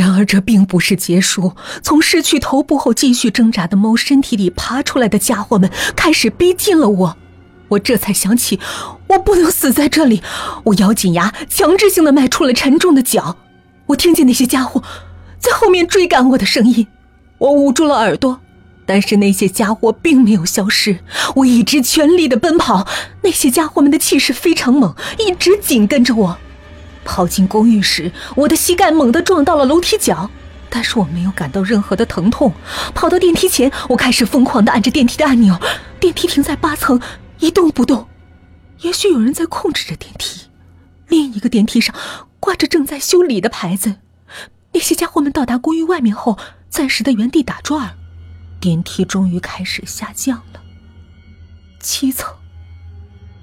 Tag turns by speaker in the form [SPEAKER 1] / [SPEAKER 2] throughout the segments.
[SPEAKER 1] 然而这并不是结束，从失去头部后继续挣扎的猫身体里爬出来的家伙们开始逼近了我。我这才想起，我不能死在这里。我咬紧牙，强制性的迈出了沉重的脚。我听见那些家伙在后面追赶我的声音，我捂住了耳朵。但是那些家伙并没有消失，我一直全力的奔跑。那些家伙们的气势非常猛，一直紧跟着我。跑进公寓时，我的膝盖猛地撞到了楼梯角，但是我没有感到任何的疼痛。跑到电梯前，我开始疯狂的按着电梯的按钮，电梯停在八层。一动不动，也许有人在控制着电梯。另一个电梯上挂着正在修理的牌子。那些家伙们到达公寓外面后，暂时的原地打转。电梯终于开始下降了。七层，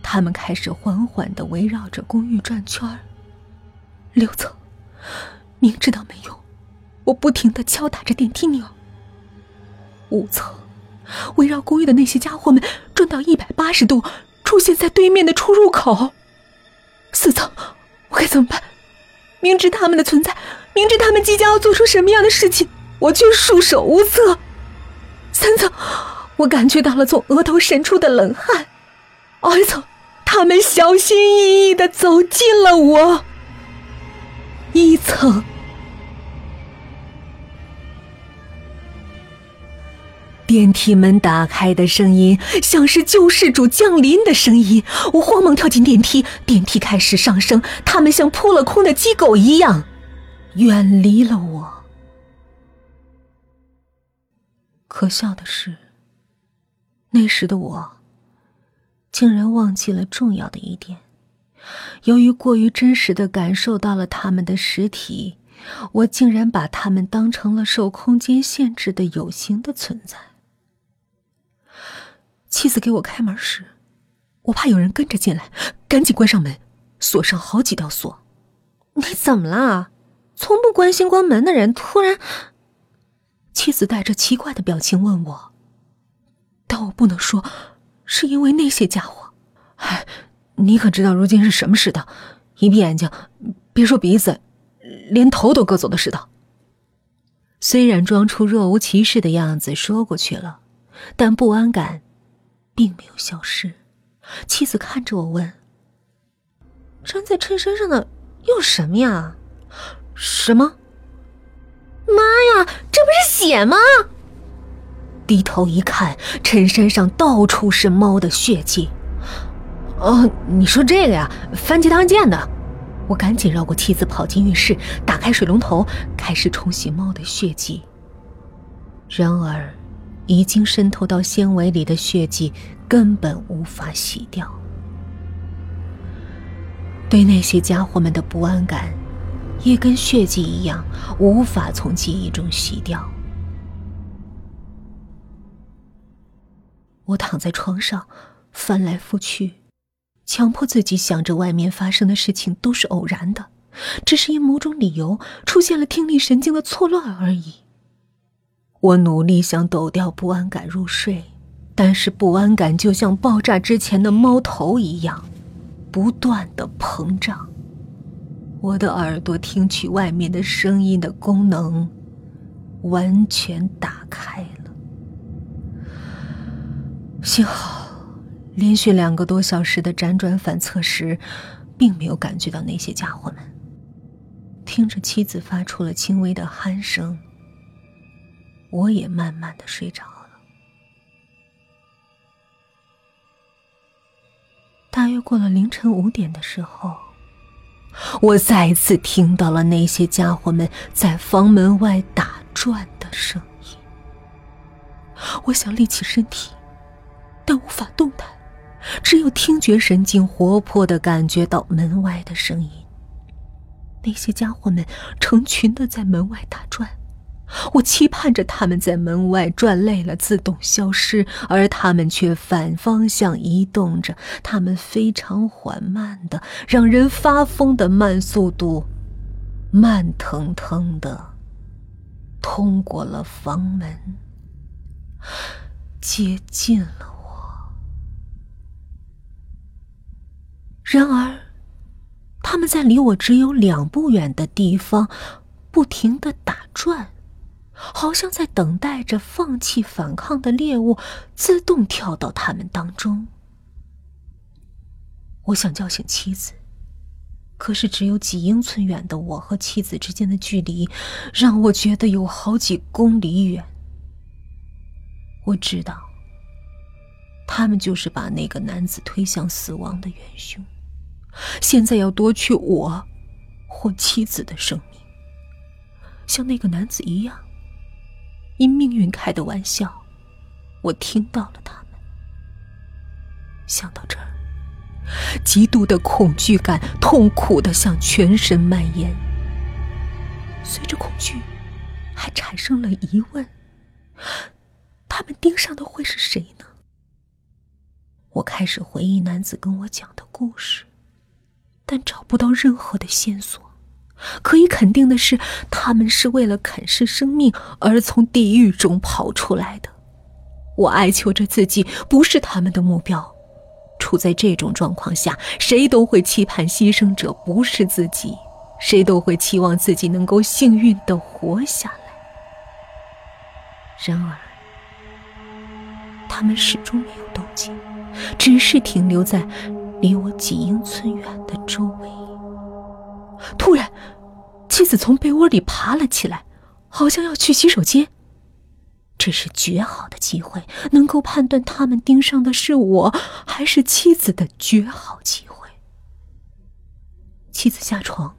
[SPEAKER 1] 他们开始缓缓的围绕着公寓转圈儿。六层，明知道没用，我不停的敲打着电梯钮。五层。围绕公寓的那些家伙们转到一百八十度，出现在对面的出入口。四层，我该怎么办？明知他们的存在，明知他们即将要做出什么样的事情，我却束手无策。三层，我感觉到了从额头渗出的冷汗。二层，他们小心翼翼的走近了我。一层。电梯门打开的声音像是救世主降临的声音，我慌忙跳进电梯，电梯开始上升，他们像扑了空的鸡狗一样，远离了我。可笑的是，那时的我竟然忘记了重要的一点：由于过于真实的感受到了他们的实体，我竟然把他们当成了受空间限制的有形的存在。妻子给我开门时，我怕有人跟着进来，赶紧关上门，锁上好几道锁。
[SPEAKER 2] 你怎么了？从不关心关门的人突然……
[SPEAKER 1] 妻子带着奇怪的表情问我，但我不能说，是因为那些家伙。哎，你可知道如今是什么世道？一闭眼睛，别说鼻子，连头都割走的世道。虽然装出若无其事的样子说过去了，但不安感。并没有消失。妻子看着我问：“
[SPEAKER 2] 粘在衬衫上的又什么呀？
[SPEAKER 1] 什么？
[SPEAKER 2] 妈呀，这不是血吗？”
[SPEAKER 1] 低头一看，衬衫上到处是猫的血迹。哦，你说这个呀？番茄汤溅的。我赶紧绕过妻子，跑进浴室，打开水龙头，开始冲洗猫的血迹。然而。已经渗透到纤维里的血迹根本无法洗掉。对那些家伙们的不安感，也跟血迹一样，无法从记忆中洗掉。我躺在床上，翻来覆去，强迫自己想着外面发生的事情都是偶然的，只是因某种理由出现了听力神经的错乱而已。我努力想抖掉不安感入睡，但是不安感就像爆炸之前的猫头一样，不断的膨胀。我的耳朵听取外面的声音的功能完全打开了。幸好，连续两个多小时的辗转反侧时，并没有感觉到那些家伙们。听着妻子发出了轻微的鼾声。我也慢慢的睡着了。大约过了凌晨五点的时候，我再次听到了那些家伙们在房门外打转的声音。我想立起身体，但无法动弹，只有听觉神经活泼的感觉到门外的声音。那些家伙们成群的在门外打转。我期盼着他们在门外转累了自动消失，而他们却反方向移动着。他们非常缓慢的，让人发疯的慢速度，慢腾腾的通过了房门，接近了然而，他们在离我只有两步远的地方。
[SPEAKER 2] 不停的打转，好像在等待着放弃反抗的猎物自动跳到他们当中。我想叫醒妻子，可是只有几英寸远的我和妻子之间的距离，让我觉得有好几公里远。我知道，他们就是把那个男子推向死亡的元凶，现在要夺去我或妻子的生命，像那个男子一样。因命运开的玩笑，我听到了他们。想到这儿，极度的恐惧感痛苦的向全身蔓延。随着恐惧，还产生了疑问。他们盯上的会是谁呢？我开始回忆男子跟我讲的故事，但找不到任何的线索。可以肯定的是，他们是为了啃噬生命而从地狱中跑出来的。我哀求着自己不是他们的目标。处在这种状况下，谁都会期盼牺牲者不是自己，谁都会期望自己能够幸运的活下来。然而。他们始终没有动静，只是停留在离我几英寸远的周围。突然，妻子从被窝里爬了起来，好像要去洗手间。这是绝好的机会，能够判断他们盯上的是我还是妻子的绝好机会。妻子下床，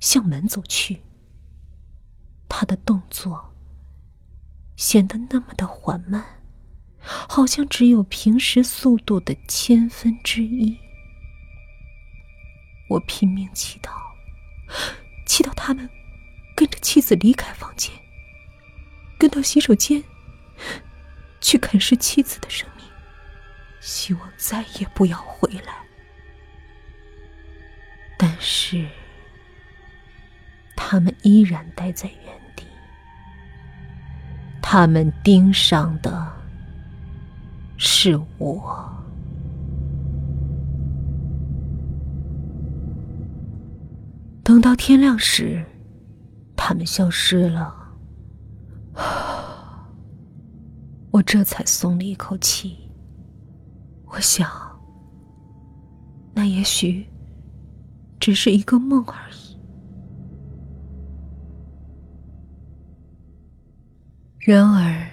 [SPEAKER 2] 向门走去。他的动作显得那么的缓慢。好像只有平时速度的千分之一。我拼命祈祷，祈祷他们跟着妻子离开房间，跟到洗手间，去啃食妻子的生命，希望再也不要回来。但是，他们依然待在原地，他们盯上的。是我。等到天亮时，他们消失了。我这才松了一口气。我想，那也许只是一个梦而已。然而。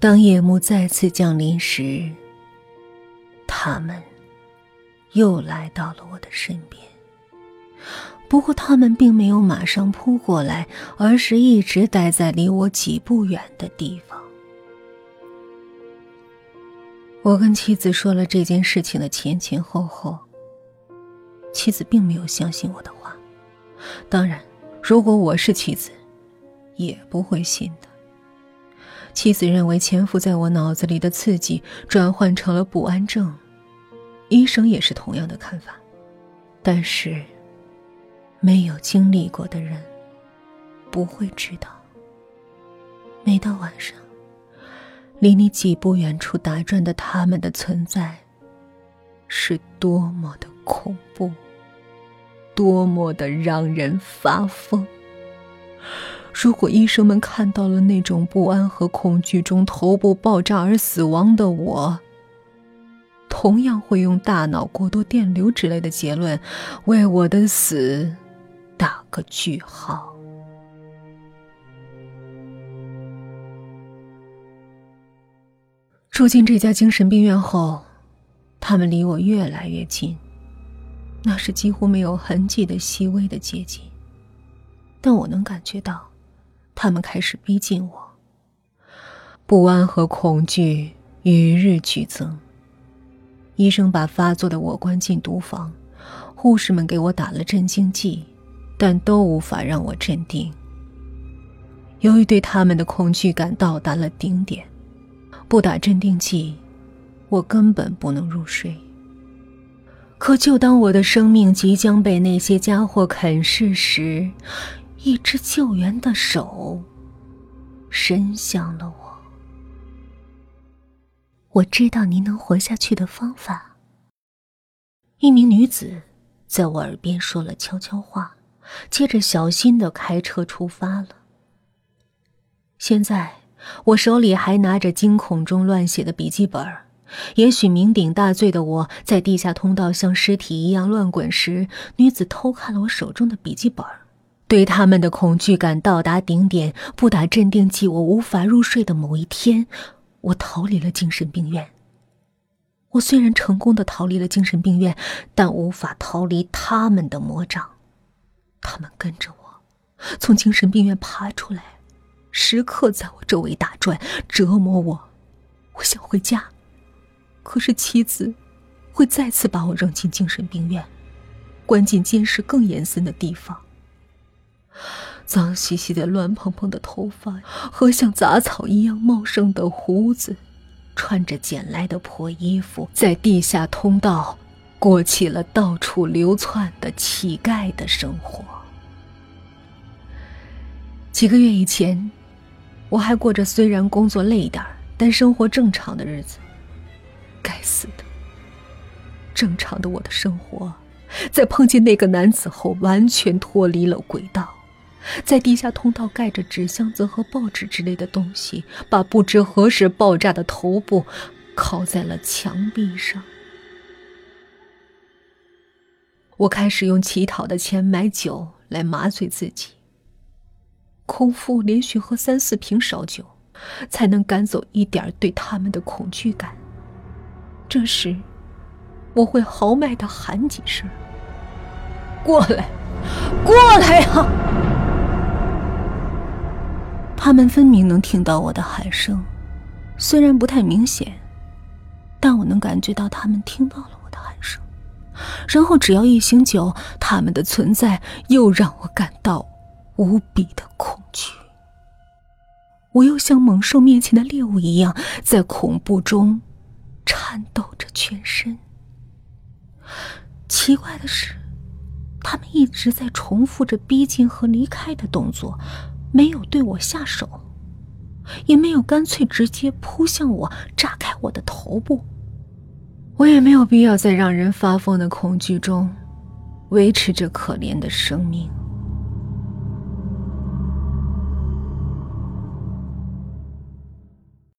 [SPEAKER 2] 当夜幕再次降临时，他们又来到了我的身边。不过，他们并没有马上扑过来，而是一直待在离我几步远的地方。我跟妻子说了这件事情的前前后后，妻子并没有相信我的话。当然，如果我是妻子，也不会信的。妻子认为潜伏在我脑子里的刺激转换成了不安症，医生也是同样的看法。但是，没有经历过的人不会知道，每到晚上，离你几步远处打转的他们的存在，是多么的恐怖，多么的让人发疯。如果医生们看到了那种不安和恐惧中头部爆炸而死亡的我，同样会用大脑过多电流之类的结论为我的死打个句号。住进这家精神病院后，他们离我越来越近，那是几乎没有痕迹的细微的接近，但我能感觉到。他们开始逼近我，不安和恐惧与日俱增。医生把发作的我关进毒房，护士们给我打了镇静剂，但都无法让我镇定。由于对他们的恐惧感到达了顶点，不打镇定剂，我根本不能入睡。可就当我的生命即将被那些家伙啃噬时，一只救援的手伸向了我。我知道您能活下去的方法。一名女子在我耳边说了悄悄话，接着小心的开车出发了。现在我手里还拿着惊恐中乱写的笔记本也许酩酊大醉的我在地下通道像尸体一样乱滚时，女子偷看了我手中的笔记本对他们的恐惧感到达顶点，不打镇定剂，我无法入睡的某一天，我逃离了精神病院。我虽然成功的逃离了精神病院，但无法逃离他们的魔掌。他们跟着我，从精神病院爬出来，时刻在我周围打转，折磨我。我想回家，可是妻子会再次把我扔进精神病院，关进监视更严森的地方。脏兮兮的、乱蓬蓬的头发和像杂草一样茂盛的胡子，穿着捡来的破衣服，在地下通道过起了到处流窜的乞丐的生活。几个月以前，我还过着虽然工作累点但生活正常的日子。该死的，正常的我的生活，在碰见那个男子后，完全脱离了轨道。在地下通道盖着纸箱子和报纸之类的东西，把不知何时爆炸的头部靠在了墙壁上。我开始用乞讨的钱买酒来麻醉自己，空腹连续喝三四瓶烧酒，才能赶走一点对他们的恐惧感。这时，我会豪迈的喊几声：“过来，过来呀！”他们分明能听到我的喊声，虽然不太明显，但我能感觉到他们听到了我的喊声。然后只要一醒酒，他们的存在又让我感到无比的恐惧。我又像猛兽面前的猎物一样，在恐怖中颤抖着全身。奇怪的是，他们一直在重复着逼近和离开的动作。没有对我下手，也没有干脆直接扑向我，炸开我的头部。我也没有必要在让人发疯的恐惧中维持着可怜的生命。